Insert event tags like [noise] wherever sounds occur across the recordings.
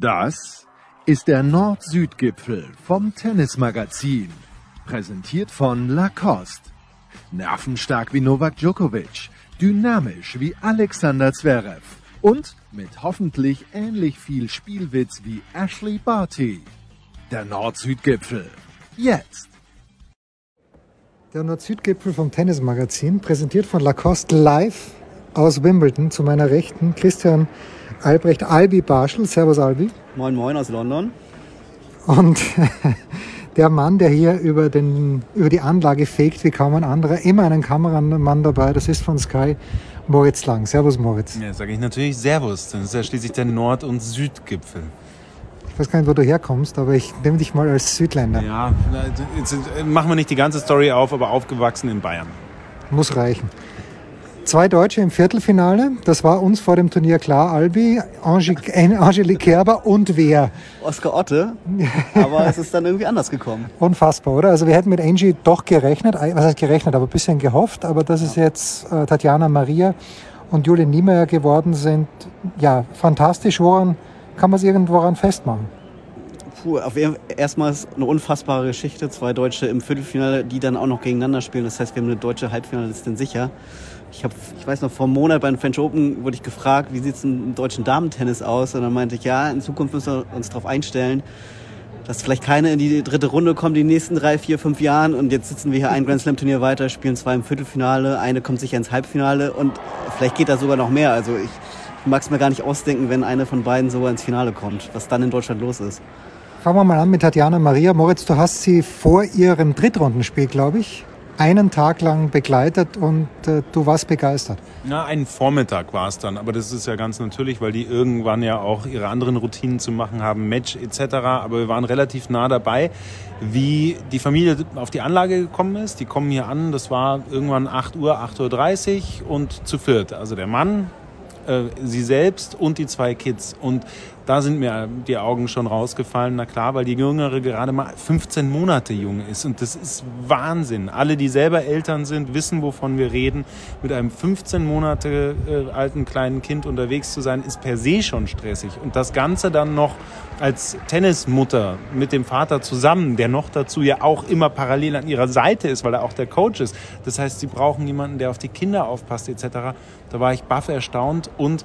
Das ist der Nord-Süd-Gipfel vom Tennismagazin. Präsentiert von Lacoste. Nervenstark wie Novak Djokovic, dynamisch wie Alexander Zverev und mit hoffentlich ähnlich viel Spielwitz wie Ashley Barty. Der Nord-Süd-Gipfel. Jetzt. Der Nord-Süd-Gipfel vom Tennismagazin, präsentiert von Lacoste live aus Wimbledon. Zu meiner Rechten Christian Albrecht Albi Barschel. Servus Albi. Moin Moin aus London. Und [laughs] der Mann, der hier über, den, über die Anlage fegt wie kaum ein anderer, immer einen Kameramann dabei, das ist von Sky Moritz Lang. Servus Moritz. Ja, sage ich natürlich Servus. Das ist ja schließlich der Nord- und Südgipfel. Ich weiß gar nicht, wo du herkommst, aber ich nehme dich mal als Südländer. Ja, jetzt machen wir nicht die ganze Story auf, aber aufgewachsen in Bayern. Muss reichen. Zwei Deutsche im Viertelfinale. Das war uns vor dem Turnier klar. Albi, [laughs] Angelique Kerber und wer? Oskar Otte. [laughs] Aber es ist dann irgendwie anders gekommen. Unfassbar, oder? Also wir hätten mit Angie doch gerechnet. Was heißt gerechnet? Aber ein bisschen gehofft. Aber dass es jetzt äh, Tatjana Maria und Julian Niemeyer geworden sind, ja, fantastisch. Woran kann man es irgendwo ran festmachen? Puh, auf erstmal ist eine unfassbare Geschichte. Zwei Deutsche im Viertelfinale, die dann auch noch gegeneinander spielen. Das heißt, wir haben eine deutsche Halbfinalistin sicher. Ich, hab, ich weiß noch, vor einem Monat bei den French Open wurde ich gefragt, wie sieht es im deutschen Damentennis aus? Und dann meinte ich, ja, in Zukunft müssen wir uns darauf einstellen, dass vielleicht keine in die dritte Runde kommt den nächsten drei, vier, fünf Jahren. Und jetzt sitzen wir hier ein Grand Slam Turnier weiter, spielen zwei im Viertelfinale, eine kommt sicher ins Halbfinale und vielleicht geht da sogar noch mehr. Also ich, ich mag es mir gar nicht ausdenken, wenn eine von beiden sogar ins Finale kommt, was dann in Deutschland los ist. Fangen wir mal an mit Tatjana Maria. Moritz, du hast sie vor ihrem Drittrundenspiel, glaube ich, einen Tag lang begleitet und äh, du warst begeistert. Na, einen Vormittag war es dann, aber das ist ja ganz natürlich, weil die irgendwann ja auch ihre anderen Routinen zu machen haben, Match etc. Aber wir waren relativ nah dabei, wie die Familie auf die Anlage gekommen ist. Die kommen hier an, das war irgendwann 8 Uhr, 8.30 Uhr und zu viert. Also der Mann, äh, sie selbst und die zwei Kids. Und da sind mir die Augen schon rausgefallen. Na klar, weil die Jüngere gerade mal 15 Monate jung ist. Und das ist Wahnsinn. Alle, die selber Eltern sind, wissen, wovon wir reden. Mit einem 15 Monate äh, alten kleinen Kind unterwegs zu sein, ist per se schon stressig. Und das Ganze dann noch als Tennismutter mit dem Vater zusammen, der noch dazu ja auch immer parallel an ihrer Seite ist, weil er auch der Coach ist. Das heißt, sie brauchen jemanden, der auf die Kinder aufpasst etc. Da war ich baff erstaunt und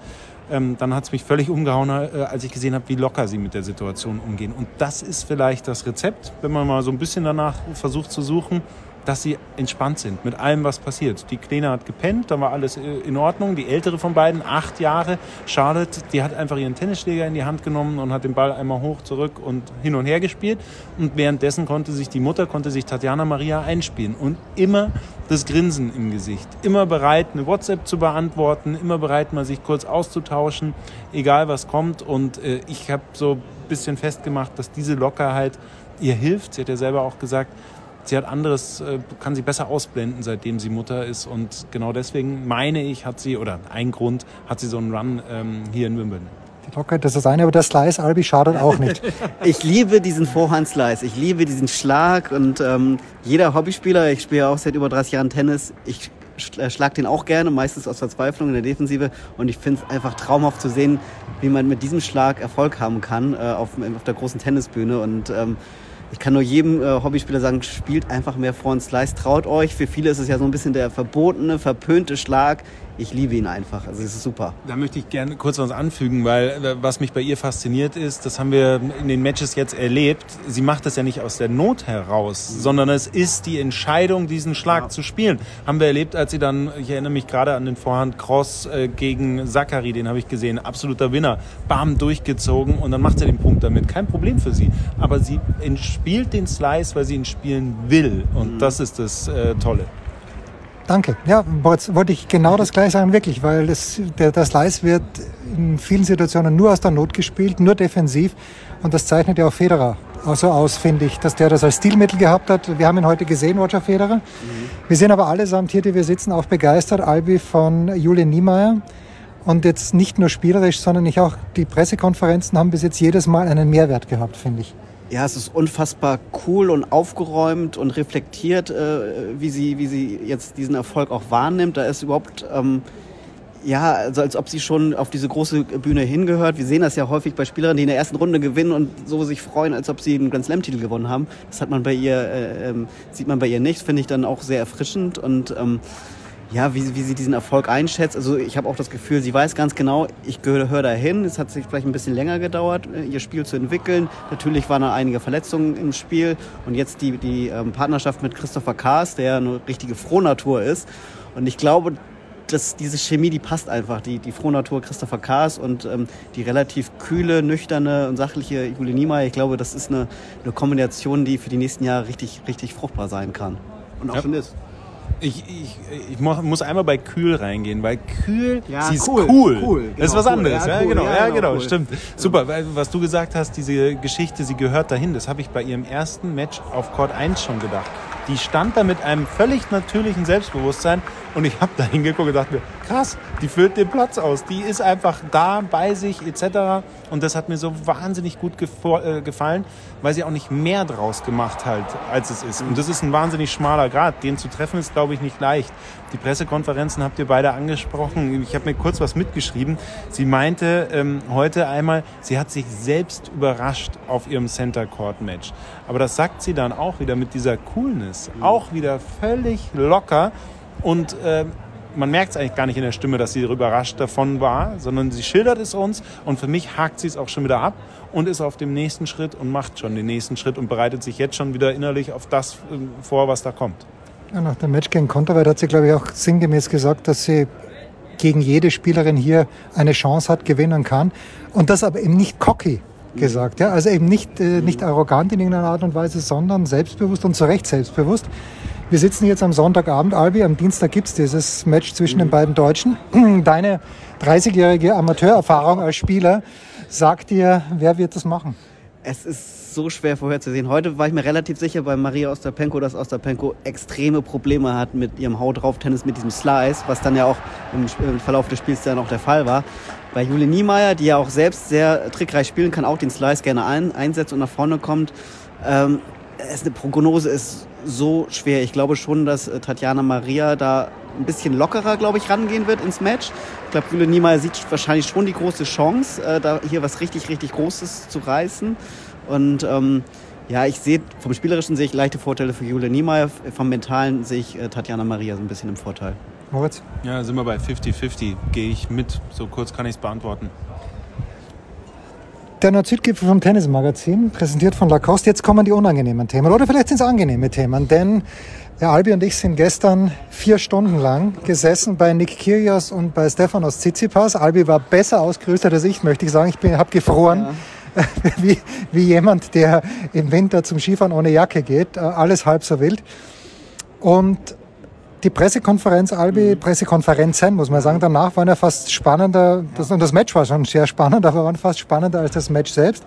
ähm, dann hat es mich völlig umgehauen, äh, als ich gesehen habe, wie locker sie mit der Situation umgehen. Und das ist vielleicht das Rezept, wenn man mal so ein bisschen danach versucht zu suchen dass sie entspannt sind mit allem, was passiert. Die Kleine hat gepennt, da war alles äh, in Ordnung. Die ältere von beiden, acht Jahre, Charlotte, die hat einfach ihren Tennisschläger in die Hand genommen und hat den Ball einmal hoch, zurück und hin und her gespielt. Und währenddessen konnte sich die Mutter, konnte sich Tatjana Maria einspielen. Und immer das Grinsen im Gesicht. Immer bereit, eine WhatsApp zu beantworten, immer bereit, mal sich kurz auszutauschen, egal was kommt. Und äh, ich habe so ein bisschen festgemacht, dass diese Lockerheit ihr hilft. Sie hat ja selber auch gesagt, sie hat anderes, äh, kann sie besser ausblenden, seitdem sie Mutter ist. Und genau deswegen meine ich, hat sie, oder ein Grund, hat sie so einen Run ähm, hier in Wimbledon. Die Lockheit, das ist das eine, aber der Slice, Albi, schadet auch nicht. [laughs] ich liebe diesen Vorhand-Slice. Ich liebe diesen Schlag und ähm, jeder Hobbyspieler, ich spiele auch seit über 30 Jahren Tennis, ich äh, schlag den auch gerne, meistens aus Verzweiflung in der Defensive. Und ich finde es einfach traumhaft zu sehen, wie man mit diesem Schlag Erfolg haben kann äh, auf, auf der großen Tennisbühne. Und ähm, ich kann nur jedem äh, Hobbyspieler sagen, spielt einfach mehr Front Slice, traut euch. Für viele ist es ja so ein bisschen der verbotene, verpönte Schlag ich liebe ihn einfach. Also es ist super. Da möchte ich gerne kurz was anfügen, weil äh, was mich bei ihr fasziniert ist, das haben wir in den Matches jetzt erlebt. Sie macht das ja nicht aus der Not heraus, sondern es ist die Entscheidung, diesen Schlag ja. zu spielen. Haben wir erlebt, als sie dann, ich erinnere mich gerade an den Vorhand Cross äh, gegen Zachary, den habe ich gesehen, absoluter Winner, bam durchgezogen und dann macht sie den Punkt damit. Kein Problem für sie. Aber sie spielt den Slice, weil sie ihn spielen will und mhm. das ist das äh, Tolle. Danke. Ja, wollte ich genau das gleiche sagen, wirklich, weil das, der, der Slice wird in vielen Situationen nur aus der Not gespielt, nur defensiv. Und das zeichnet ja auch Federer so aus, finde ich, dass der das als Stilmittel gehabt hat. Wir haben ihn heute gesehen, Roger Federer. Mhm. Wir sind aber allesamt hier, die wir sitzen, auch begeistert. Albi von Julian Niemeyer. Und jetzt nicht nur spielerisch, sondern ich auch die Pressekonferenzen haben bis jetzt jedes Mal einen Mehrwert gehabt, finde ich ja, es ist unfassbar cool und aufgeräumt und reflektiert, äh, wie, sie, wie sie jetzt diesen Erfolg auch wahrnimmt. Da ist überhaupt, ähm, ja, also als ob sie schon auf diese große Bühne hingehört. Wir sehen das ja häufig bei Spielerinnen, die in der ersten Runde gewinnen und so sich freuen, als ob sie einen Grand Slam-Titel gewonnen haben. Das hat man bei ihr, äh, ähm, sieht man bei ihr nicht, finde ich dann auch sehr erfrischend und ähm, ja, wie, wie sie diesen Erfolg einschätzt. Also ich habe auch das Gefühl, sie weiß ganz genau, ich gehöre dahin. Es hat sich vielleicht ein bisschen länger gedauert, äh, ihr Spiel zu entwickeln. Natürlich waren da einige Verletzungen im Spiel und jetzt die, die ähm, Partnerschaft mit Christopher Kaas, der eine richtige Frohnatur ist. Und ich glaube, dass diese Chemie, die passt einfach. Die, die Frohnatur Christopher Kaas und ähm, die relativ kühle, nüchterne und sachliche Julie Niemeyer. Ich glaube, das ist eine, eine Kombination, die für die nächsten Jahre richtig, richtig fruchtbar sein kann. Und auch Ja. schon ist. Ich, ich, ich muss einmal bei Kühl reingehen, weil Kühl, Ja, sie ist cool, cool. cool, das ist genau, was cool. anderes. Ja, Ja, cool, genau, ja, ja, genau, genau, stimmt. Super, weil, was du gesagt hast, diese Geschichte, sie gehört dahin, das habe ich bei ihrem ersten Match auf Court 1 schon gedacht. Die stand da mit einem völlig natürlichen Selbstbewusstsein und ich habe da hingeguckt und dachte mir, krass, die füllt den Platz aus. Die ist einfach da bei sich etc. Und das hat mir so wahnsinnig gut äh, gefallen, weil sie auch nicht mehr draus gemacht hat, als es ist. Und das ist ein wahnsinnig schmaler Grad. Den zu treffen ist, glaube ich, nicht leicht. Die Pressekonferenzen habt ihr beide angesprochen. Ich habe mir kurz was mitgeschrieben. Sie meinte ähm, heute einmal, sie hat sich selbst überrascht auf ihrem Center Court Match. Aber das sagt sie dann auch wieder mit dieser Coolness. Auch wieder völlig locker. Und ähm, man merkt es eigentlich gar nicht in der Stimme, dass sie überrascht davon war, sondern sie schildert es uns und für mich hakt sie es auch schon wieder ab und ist auf dem nächsten Schritt und macht schon den nächsten Schritt und bereitet sich jetzt schon wieder innerlich auf das ähm, vor, was da kommt. Ja, nach dem Match gegen Konterweit hat sie, glaube ich, auch sinngemäß gesagt, dass sie gegen jede Spielerin hier eine Chance hat, gewinnen kann. Und das aber eben nicht cocky gesagt. Ja? Also eben nicht, äh, nicht arrogant in irgendeiner Art und Weise, sondern selbstbewusst und zu Recht selbstbewusst. Wir sitzen jetzt am Sonntagabend, Albi. Am Dienstag gibt's dieses Match zwischen den beiden Deutschen. [clears throat] Deine 30-jährige Amateurerfahrung als Spieler sagt dir, wer wird das machen? Es ist so schwer vorherzusehen. Heute war ich mir relativ sicher bei Maria Ostapenko, dass Ostapenko extreme Probleme hat mit ihrem Haut drauf Tennis, mit diesem Slice, was dann ja auch im Verlauf des Spiels dann auch der Fall war. Bei Julie Niemeyer, die ja auch selbst sehr trickreich spielen kann, auch den Slice gerne ein, einsetzt und nach vorne kommt. Ähm, es eine Prognose ist so schwer. Ich glaube schon, dass äh, Tatjana Maria da ein bisschen lockerer, glaube ich, rangehen wird ins Match. Ich glaube, Julie Niemeyer sieht wahrscheinlich schon die große Chance, äh, da hier was richtig, richtig Großes zu reißen. Und ähm, ja, ich sehe, vom Spielerischen sehe ich leichte Vorteile für Julie Niemeyer, vom Mentalen sehe ich äh, Tatjana Maria so ein bisschen im Vorteil. Moritz? Ja, sind wir bei 50-50. Gehe ich mit. So kurz kann ich es beantworten. Der Nord-Süd-Gipfel vom Tennismagazin, präsentiert von Lacoste. Jetzt kommen die unangenehmen Themen. Oder vielleicht sind es angenehme Themen, denn der Albi und ich sind gestern vier Stunden lang gesessen bei Nick Kyrgios und bei Stefanos Tsitsipas. Albi war besser ausgerüstet als ich, möchte ich sagen. Ich habe gefroren. [laughs] Wie, wie jemand, der im Winter zum Skifahren ohne Jacke geht. Äh, Alles halb so wild. Und die Pressekonferenz, Albi, Pressekonferenzen, muss man sagen, danach waren ja fast spannender, das, und das Match war schon sehr spannend, [laughs] aber waren fast spannender als das Match selbst.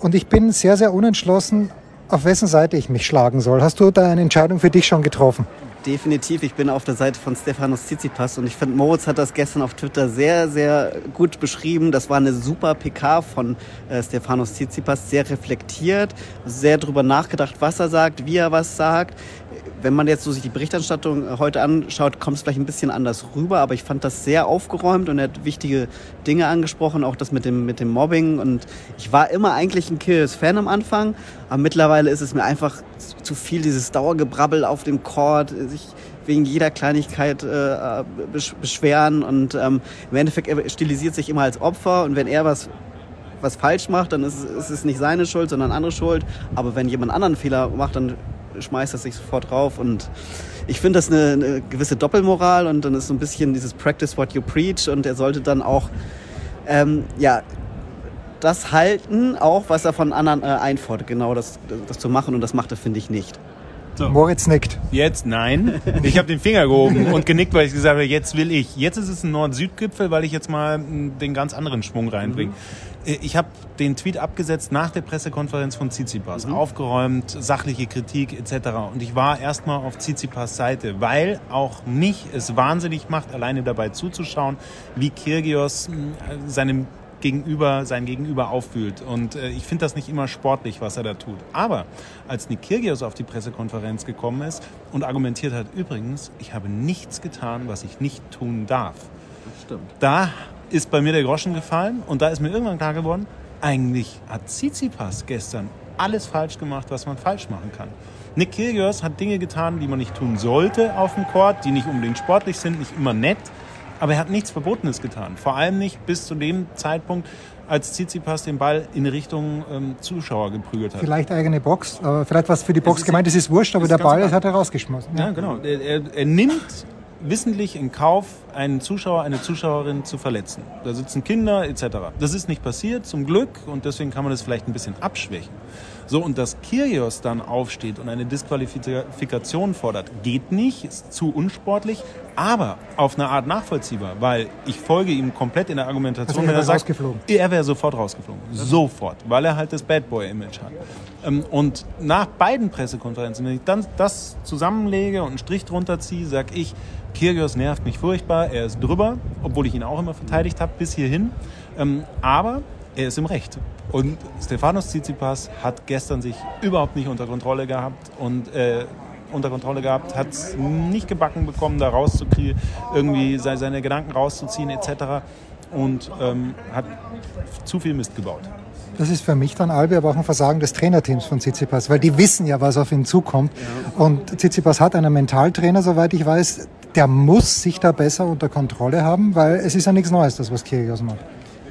Und ich bin sehr, sehr unentschlossen, auf wessen Seite ich mich schlagen soll. Hast du da eine Entscheidung für dich schon getroffen? Definitiv, ich bin auf der Seite von Stefanos Tsitsipas und ich finde, Moritz hat das gestern auf Twitter sehr, sehr gut beschrieben. Das war eine super PK von äh, Stefanos Tsitsipas, sehr reflektiert, sehr drüber nachgedacht, was er sagt, wie er was sagt. Wenn man jetzt so sich die Berichterstattung äh, heute anschaut, kommt es vielleicht ein bisschen anders rüber, aber ich fand das sehr aufgeräumt und er hat wichtige Dinge angesprochen, auch das mit dem, mit dem Mobbing. Und ich war immer eigentlich ein Kyrgios-Fan am Anfang, aber mittlerweile ist es mir einfach zu viel, dieses Dauergebrabbel auf dem Court, sich wegen jeder Kleinigkeit äh, besch beschweren und ähm, im Endeffekt er stilisiert sich immer als Opfer und wenn er was was falsch macht, dann ist, es- ist es nicht seine Schuld, sondern andere Schuld. Aber wenn jemand anderen Fehler macht, dann schmeißt er sich sofort drauf. Und ich finde das eine, eine gewisse Doppelmoral und dann ist so ein bisschen dieses Practice what you preach und er sollte dann auch ähm, ja das halten, auch was er von anderen äh, einfordert, genau das, das zu machen und das macht er, finde ich, nicht. Moritz nickt. Jetzt nein. Ich habe den Finger gehoben und genickt, weil ich gesagt habe, jetzt will ich. Jetzt ist es ein Nord-Süd-Gipfel, weil ich jetzt mal mm, den ganz anderen Schwung reinbringe. Äh, Ich habe den Tweet abgesetzt nach der Pressekonferenz von Tsitsipas. Aufgeräumt, sachliche Kritik etc. Und ich war erstmal auf Tsitsipas Seite, weil auch mich es wahnsinnig macht, alleine dabei zuzuschauen, wie Kyrgios mm, seinem Gegenüber, sein Gegenüber auffühlt. Und äh, ich finde das nicht immer sportlich, was er da tut. Aber als Nick Kyrgios auf die Pressekonferenz gekommen ist und argumentiert hat, übrigens, ich habe nichts getan, was ich nicht tun darf. stimmt. Da ist bei mir der Groschen gefallen und da ist mir irgendwann klar geworden, eigentlich hat Tsitsipas gestern alles falsch gemacht, was man falsch machen kann. Nick Kyrgios hat Dinge getan, die man nicht tun sollte auf dem Court, die nicht unbedingt sportlich sind, nicht immer nett, aber er hat nichts Verbotenes getan. Vor allem nicht bis zu dem Zeitpunkt, als Tsitsipas den Ball in Richtung ähm, Zuschauer geprügelt hat. Vielleicht eigene Box, aber vielleicht was für die Box ist- gemeint, das ist wurscht, aber ist der Ball egal. hat er rausgeschmissen. Ja, genau. Er, er, er nimmt wissentlich in Kauf, einen Zuschauer, eine Zuschauerin zu verletzen. Da sitzen Kinder etc. Das ist nicht passiert, zum Glück, und deswegen kann man das vielleicht ein bisschen abschwächen. So, und dass Kyrgios dann aufsteht und eine Disqualifikation fordert, geht nicht, ist zu unsportlich, aber auf eine Art nachvollziehbar, weil ich folge ihm komplett in der Argumentation, Also er wenn er wäre sagt, rausgeflogen. er wäre sofort rausgeflogen. Sofort. Weil er halt das Bad Boy-Image hat. Ähm, Und nach beiden Pressekonferenzen, wenn ich dann das zusammenlege und einen Strich drunter ziehe, sag ich, Kyrgios nervt mich furchtbar, er ist drüber, obwohl ich ihn auch immer verteidigt habe, bis hierhin. Ähm, Aber er ist im Recht. Und Stefanos Tsitsipas hat gestern sich überhaupt nicht unter Kontrolle gehabt und äh, unter Kontrolle gehabt, hat es nicht gebacken bekommen, da rauszukriegen, irgendwie se- seine Gedanken rauszuziehen etc. Und ähm, hat zu viel Mist gebaut. Das ist für mich dann Albi aber auch ein Versagen des Trainerteams von Tsitsipas, weil die wissen ja, was auf ihn zukommt. Und Tsitsipas hat einen Mentaltrainer, soweit ich weiß, der muss sich da besser unter Kontrolle haben, weil es ist ja nichts Neues, das was Kyrgios macht.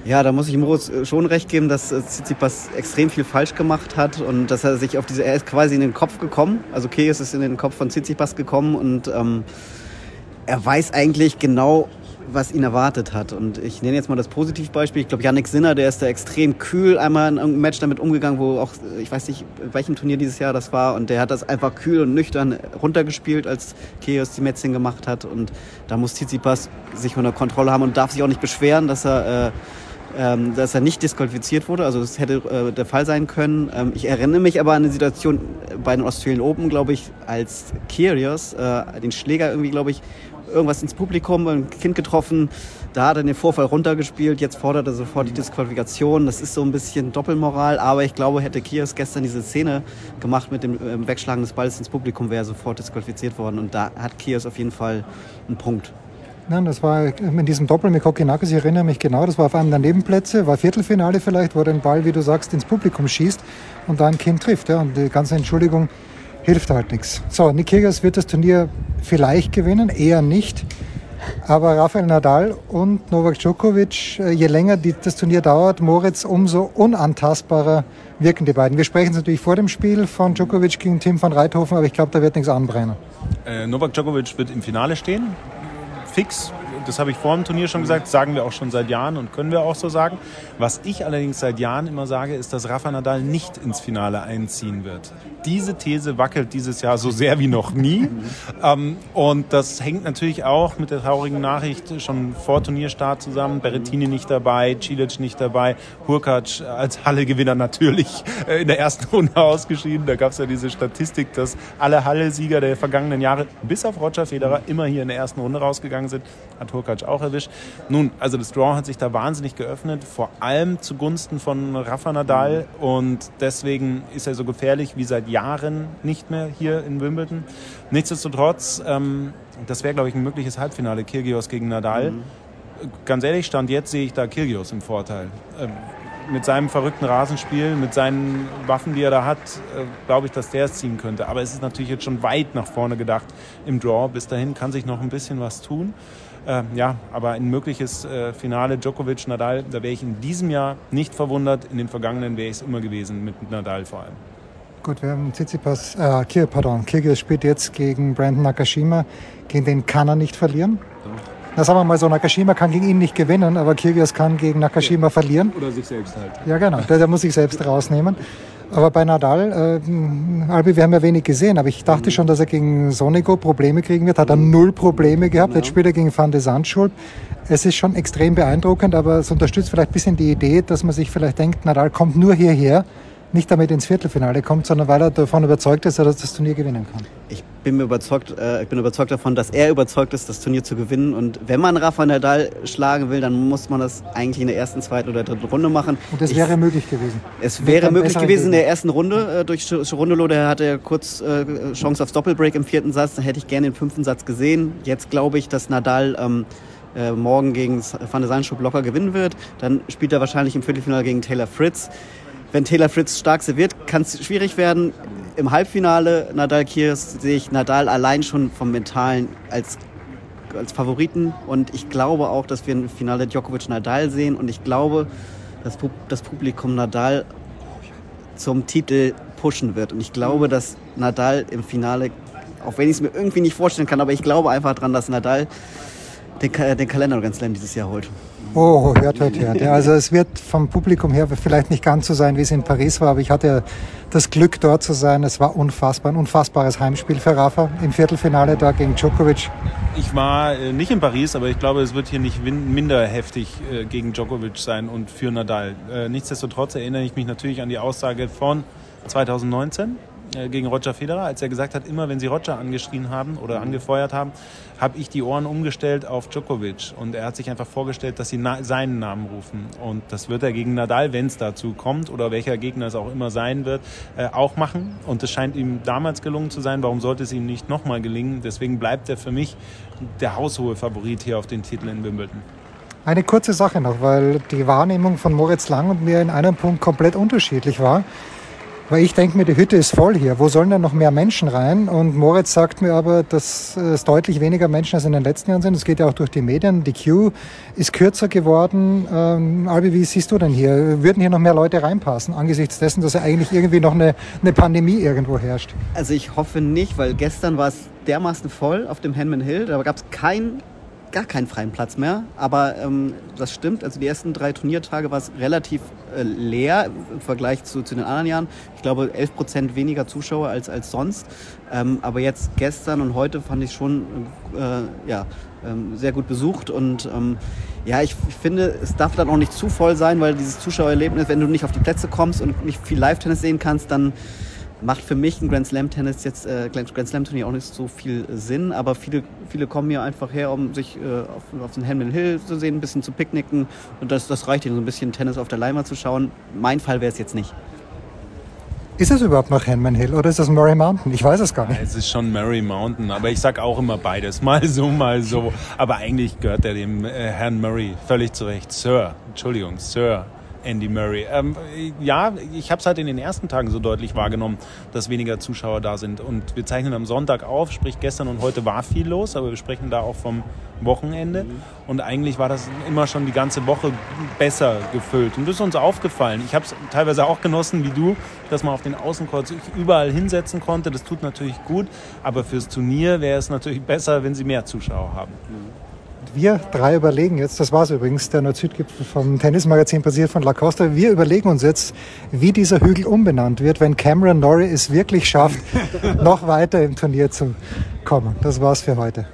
Ja, da muss ich Moritz äh, schon recht geben, dass äh, Tsitsipas extrem viel falsch gemacht hat und dass er sich auf diese, er ist quasi in den Kopf gekommen. Also Kyrgios ist in den Kopf von Tsitsipas gekommen und ähm, er weiß eigentlich genau, was ihn erwartet hat. Und ich nenne jetzt mal das Positivbeispiel. Ich glaube, Yannick Sinner, der ist da extrem kühl einmal in einem Match damit umgegangen, wo auch, äh, ich weiß nicht, bei welchem Turnier dieses Jahr das war. Und der hat das einfach kühl und nüchtern runtergespielt, als Kyrgios die Mätzchen gemacht hat. Und da muss Tsitsipas sich unter Kontrolle haben und darf sich auch nicht beschweren, dass er... Äh, ähm, dass er nicht disqualifiziert wurde. Also das hätte äh, der Fall sein können. Ähm, ich erinnere mich aber an eine Situation bei den Australian Open, glaube ich, als Kyrgios äh, den Schläger irgendwie, glaube ich, irgendwas ins Publikum, ein Kind getroffen. Da hat er den Vorfall runtergespielt. Jetzt fordert er sofort die Disqualifikation. Das ist so ein bisschen Doppelmoral. Aber ich glaube, hätte Kyrgios gestern diese Szene gemacht mit dem ähm, Wegschlagen des Balles ins Publikum, wäre er sofort disqualifiziert worden. Und da hat Kyrgios auf jeden Fall einen Punkt. Nein, das war in diesem Doppel mit Kokinakis, ich erinnere mich genau, das war auf einem der Nebenplätze, war Viertelfinale vielleicht, wo er den Ball, wie du sagst, ins Publikum schießt und da ein Kind trifft. Ja, und die ganze Entschuldigung hilft halt nichts. So, Nick Kyrgios wird das Turnier vielleicht gewinnen, eher nicht. Aber Rafael Nadal und Novak Djokovic, äh, je länger die, das Turnier dauert, Moritz, umso unantastbarer wirken die beiden. Wir sprechen natürlich vor dem Spiel von Djokovic gegen Tim van Reithofen, aber ich glaube, da wird nichts anbrennen. Äh, Novak Djokovic wird im Finale stehen. Fix. Das habe ich vor dem Turnier schon gesagt, sagen wir auch schon seit Jahren und können wir auch so sagen. Was ich allerdings seit Jahren immer sage, ist, dass Rafa Nadal nicht ins Finale einziehen wird. Diese These wackelt dieses Jahr so sehr wie noch nie. Ähm, und das hängt natürlich auch mit der traurigen Nachricht schon vor Turnierstart zusammen. Berrettini nicht dabei, Cilic nicht dabei, Hurkacz als Halle-Gewinner natürlich äh, in der ersten Runde [laughs] ausgeschieden. Da gab es ja diese Statistik, dass alle Halle-Sieger der vergangenen Jahre bis auf Roger Federer immer hier in der ersten Runde rausgegangen sind. Hat Hurkacz auch erwischt. Nun, also das Draw hat sich da wahnsinnig geöffnet, vor allem zugunsten von Rafa Nadal. Und deswegen ist er so gefährlich wie seit Jahren nicht mehr hier in Wimbledon. Nichtsdestotrotz, ähm, das wäre, glaube ich, ein mögliches Halbfinale Kyrgios gegen Nadal. Ganz ehrlich, Stand jetzt sehe ich da Kyrgios im Vorteil. Ähm, mit seinem verrückten Rasenspiel, mit seinen Waffen, die er da hat, äh, glaube ich, dass der es ziehen könnte. Aber es ist natürlich jetzt schon weit nach vorne gedacht im Draw. Bis dahin kann sich noch ein bisschen was tun. Ähm, ja, aber ein mögliches äh, Finale Djokovic-Nadal, da wäre ich in diesem Jahr nicht verwundert. In den vergangenen wäre ich es immer gewesen, mit Nadal vor allem. Gut, wir haben Tsitsipas, äh, Kir, pardon, Kyrgios spielt jetzt gegen Brandon Nakashima, gegen den kann er nicht verlieren. Na, sagen wir mal so, Nakashima kann gegen ihn nicht gewinnen, aber Kyrgios kann gegen Nakashima verlieren. Oder sich selbst halt. Ja, genau, der, der muss sich selbst rausnehmen. Aber bei Nadal, äh, Albi, wir haben ja wenig gesehen, aber ich dachte schon, dass er gegen Sonigo Probleme kriegen wird. Hat er null Probleme gehabt. Jetzt spielt er gegen Van de Sandschulp. Es ist schon extrem beeindruckend, aber es unterstützt vielleicht ein bisschen die Idee, dass man sich vielleicht denkt, Nadal kommt nur hierher, nicht damit ins Viertelfinale kommt, sondern weil er davon überzeugt ist, dass er das Turnier gewinnen kann. Ich bin mir überzeugt, äh, ich bin überzeugt davon, dass er überzeugt ist, das Turnier zu gewinnen. Und wenn man Rafa Nadal schlagen will, dann muss man das eigentlich in der ersten, zweiten oder dritten Runde machen. Und das Ich- wäre möglich gewesen. Es wäre möglich gewesen in der ersten Runde äh, durch Rundelo. Der hatte ja kurz äh, Chance aufs Doppelbreak im vierten Satz. Da hätte ich gerne den fünften Satz gesehen. Jetzt glaube ich, dass Nadal ähm, äh, morgen gegen Van der Seinschub locker gewinnen wird. Dann spielt er wahrscheinlich im Viertelfinale gegen Taylor Fritz. Wenn Taylor Fritz stark serviert, kann es schwierig werden. Im Halbfinale Nadal Kiers sehe ich Nadal allein schon vom Mentalen als als Favoriten und ich glaube auch, dass wir im Finale Djokovic Nadal sehen und ich glaube, dass das Publikum Nadal zum Titel pushen wird und ich glaube, dass Nadal im Finale, auch wenn ich es mir irgendwie nicht vorstellen kann, aber ich glaube einfach daran, dass Nadal den, den Kalender Grand Slam dieses Jahr holt. Oh, hört, hört, hört. Also es wird vom Publikum her vielleicht nicht ganz so sein, wie es in Paris war, aber ich hatte das Glück, dort zu sein. Es war unfassbar, ein unfassbares Heimspiel für Rafa im Viertelfinale da gegen Djokovic. Ich war äh, nicht in Paris, aber ich glaube, es wird hier nicht minder heftig äh, gegen Djokovic sein und für Nadal. Äh, nichtsdestotrotz erinnere ich mich natürlich an die Aussage von 2019 äh, gegen Roger Federer, als er gesagt hat, immer wenn sie Roger angeschrien haben oder mhm. angefeuert haben, habe ich die Ohren umgestellt auf Djokovic. Und er hat sich einfach vorgestellt, dass sie na seinen Namen rufen. Und das wird er gegen Nadal, wenn es dazu kommt oder welcher Gegner es auch immer sein wird, äh, auch machen. Und es scheint ihm damals gelungen zu sein. Warum sollte es ihm nicht nochmal gelingen? Deswegen bleibt er für mich der haushohe Favorit hier auf den Titel in Wimbledon. Eine kurze Sache noch, weil die Wahrnehmung von Moritz Lang und mir in einem Punkt komplett unterschiedlich war. Weil ich denke mir, die Hütte ist voll hier. Wo sollen denn noch mehr Menschen rein? Und Moritz sagt mir aber, dass es deutlich weniger Menschen als in den letzten Jahren sind. Das geht ja auch durch die Medien. Die Queue ist kürzer geworden. Ähm, Albi, wie siehst du denn hier? Würden hier noch mehr Leute reinpassen, angesichts dessen, dass ja eigentlich irgendwie noch eine, eine Pandemie irgendwo herrscht? Also ich hoffe nicht, weil gestern war es dermaßen voll auf dem Henman Hill. Da gab es kein gar keinen freien Platz mehr. Aber ähm, das stimmt. Also die ersten drei Turniertage war es relativ äh, leer im Vergleich zu, zu den anderen Jahren. Ich glaube 11 Prozent weniger Zuschauer als, als sonst. Ähm, aber jetzt gestern und heute fand ich schon äh, ja, ähm, sehr gut besucht. Und ähm, ja, ich, ich, finde, es darf dann auch nicht zu voll sein, weil dieses Zuschauererlebnis, wenn du nicht auf die Plätze kommst und nicht viel Live-Tennis sehen kannst, dann macht für mich ein Grand Slam Tennis jetzt äh, Grand Slam Turnier auch nicht so viel Sinn, aber viele viele kommen hier einfach her, um sich äh, auf, auf den Hampton Hill zu sehen, ein bisschen zu picknicken und das das reicht ihnen so ein bisschen Tennis auf der Leima zu schauen. Mein Fall wäre es jetzt nicht. Ist es überhaupt noch Henman Hill oder ist das Murray Mountain? Ich weiß es gar nicht. Es ist schon Murray Mountain, aber ich sag auch immer beides. [laughs] Mal so, mal so. Aber eigentlich gehört er dem äh, Herrn Murray völlig zurecht. Sir, Entschuldigung, Sir. Andy Murray. Ähm, ja, ich habe es halt in den ersten Tagen so deutlich wahrgenommen, dass weniger Zuschauer da sind. Und wir zeichnen am Sonntag auf, sprich gestern und heute war viel los, aber wir sprechen da auch vom Wochenende. Und eigentlich war das immer schon die ganze Woche besser gefüllt. Und das ist uns aufgefallen. Ich habe es teilweise auch genossen, wie du, dass man auf den Außenkreuz überall hinsetzen konnte. Das tut natürlich gut, aber fürs Turnier wäre es natürlich [laughs] besser, wenn sie mehr Zuschauer haben. Mhm wir drei überlegen jetzt, das war es übrigens, der Nord-Süd-Gipfel vom Tennismagazin passiert von Lacoste, wir überlegen uns jetzt, wie dieser Hügel umbenannt wird, wenn Cameron Norrie es wirklich schafft, [laughs] noch weiter im Turnier zu kommen. Das war's für heute.